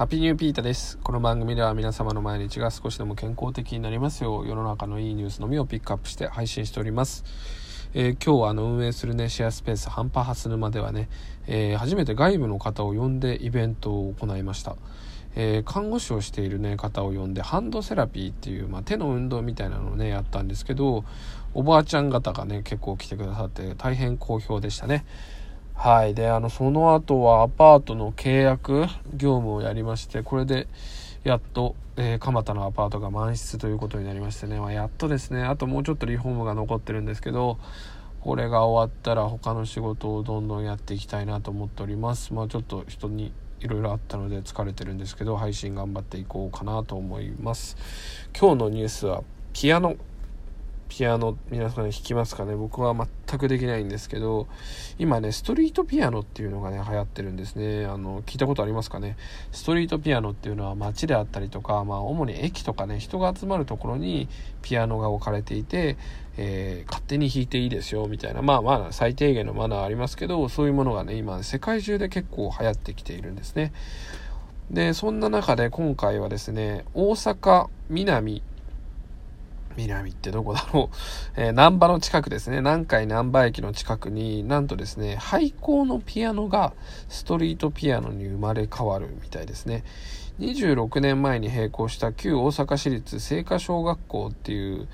ハッピーニューピータです。この番組では皆様の毎日が少しでも健康的になりますよう、世の中のいいニュースのみをピックアップして配信しております。えー、今日はあの運営するね、シェアスペース、ハンパハス沼ではね、えー、初めて外部の方を呼んでイベントを行いました。えー、看護師をしている、ね、方を呼んでハンドセラピーっていう、まあ、手の運動みたいなのをねやったんですけどおばあちゃん方がね結構来てくださって大変好評でしたね。はい。で、あの、その後はアパートの契約業務をやりまして、これで、やっと、えー、蒲田のアパートが満室ということになりましてね、まあ、やっとですね、あともうちょっとリフォームが残ってるんですけど、これが終わったら他の仕事をどんどんやっていきたいなと思っております。まあ、ちょっと人にいろいろあったので疲れてるんですけど、配信頑張っていこうかなと思います。今日のニュースは、ピアノピアノ皆さん弾きますかね？僕は全くできないんですけど今ねストリートピアノっていうのがね流行ってるんですね。あの聞いたことありますかね？ストリートピアノっていうのは街であったりとか、まあ、主に駅とかね人が集まるところにピアノが置かれていて、えー、勝手に弾いていいですよみたいなまあまあ最低限のマナーありますけどそういうものがね今世界中で結構流行ってきているんですね。でそんな中で今回はですね大阪南南ってどこだろう、えー、南波の近くですね。南海南波駅の近くになんとですね、廃校のピアノがストリートピアノに生まれ変わるみたいですね。26年前に閉校した旧大阪市立清華小学校っていう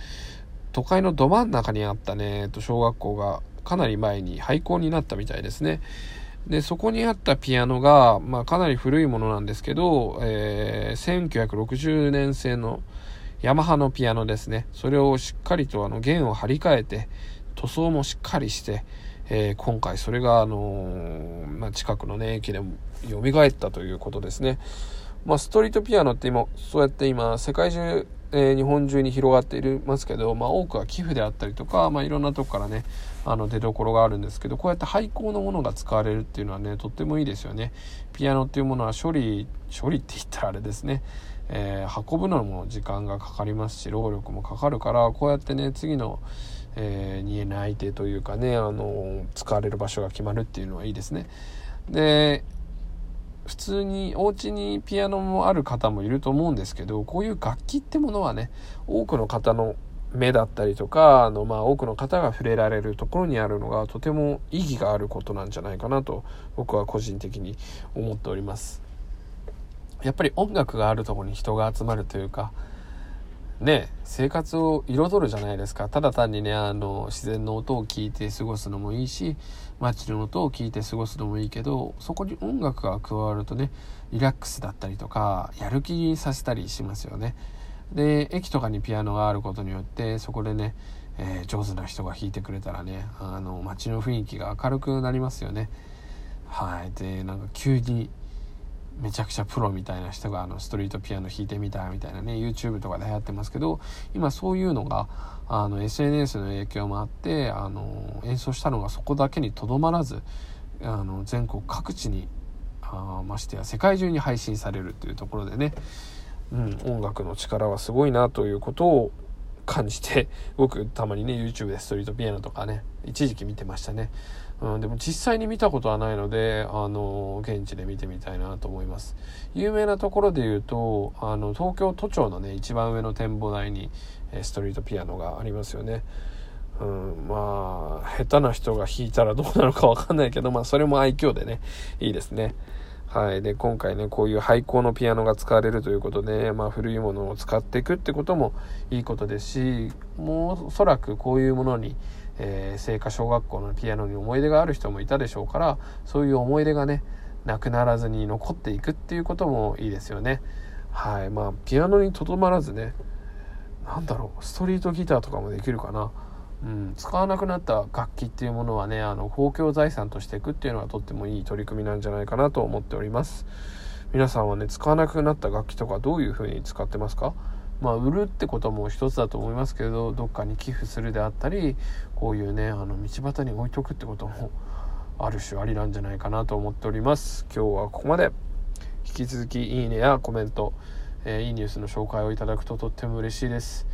都会のど真ん中にあったね、と小学校がかなり前に廃校になったみたいですね。で、そこにあったピアノが、まあかなり古いものなんですけど、えー、1960年製のヤマハのピアノですね。それをしっかりとあの弦を張り替えて、塗装もしっかりして、えー、今回それが、あのー、まあ、近くのね、駅でも蘇ったということですね。まあ、ストリートピアノって今、そうやって今、世界中、えー、日本中に広がっていますけど、まあ、多くは寄付であったりとか、まあ、いろんなとこからね、あの出どころがあるんですけど、こうやって廃校のものが使われるっていうのはね、とってもいいですよね。ピアノっていうものは処理、処理って言ったらあれですね。えー、運ぶのも時間がかかりますし労力もかかるからこうやってね次の、えー、家の相手というかね、あの使われる場所が決まるっていうのはいいですね。で普通にお家にピアノもある方もいると思うんですけどこういう楽器ってものはね多くの方の目だったりとかあの、まあ、多くの方が触れられるところにあるのがとても意義があることなんじゃないかなと僕は個人的に思っております。やっぱり音楽があるとこに人が集まるというかね生活を彩るじゃないですか。ただ単にねあの自然の音を聞いて過ごすのもいいし街の音を聞いて過ごすのもいいけどそこに音楽が加わるとねリラックスだったりとかやる気にさせたりしますよね。で駅とかにピアノがあることによってそこでね、えー、上手な人が弾いてくれたらねあの街の雰囲気が明るくなりますよね。はい。でなんか急にめちゃくちゃプロみたいな人があのストリートピアノ弾いてみたみたいなね YouTube とかで流行ってますけど今そういうのがあの SNS の影響もあってあの演奏したのがそこだけにとどまらずあの全国各地にあましてや世界中に配信されるっていうところでね、うん、音楽の力はすごいなということを感じて 僕たまにね YouTube でストリートピアノとかね一時期見てましたね。うん、でも実際に見たことはないので、あの、現地で見てみたいなと思います。有名なところで言うと、あの、東京都庁のね、一番上の展望台に、ストリートピアノがありますよね。うん、まあ、下手な人が弾いたらどうなるかわかんないけど、まあ、それも愛嬌でね、いいですね。はい。で、今回ね、こういう廃校のピアノが使われるということで、まあ、古いものを使っていくってこともいいことですし、もうおそらくこういうものに、えー、聖火小学校のピアノに思い出がある人もいたでしょうからそういう思い出がねなくならずに残っていくっていうこともいいですよね。はいまあピアノにとどまらずね何だろうストリートギターとかもできるかな。うん、使わなくなった楽器っていうものはねあの公共財産としていくっていうのはとってもいい取り組みなんじゃないかなと思っております。皆さんはね使わなくなった楽器とかどういうふうに使ってますか？まあ、売るってことも一つだと思いますけどどっかに寄付するであったりこういうねあの道端に置いとくってこともある種ありなんじゃないかなと思っております。今日はここまで。引き続きいいねやコメント、えー、いいニュースの紹介をいただくととっても嬉しいです。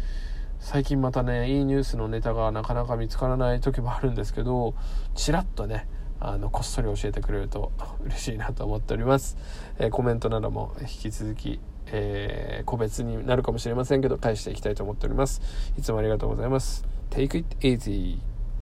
最近またねいいニュースのネタがなかなか見つからない時もあるんですけどちらっとねあのこっそり教えてくれると嬉しいなと思っております、えー、コメントなども引き続き、えー、個別になるかもしれませんけど返していきたいと思っております。いつもありがとうございます。Take it easy!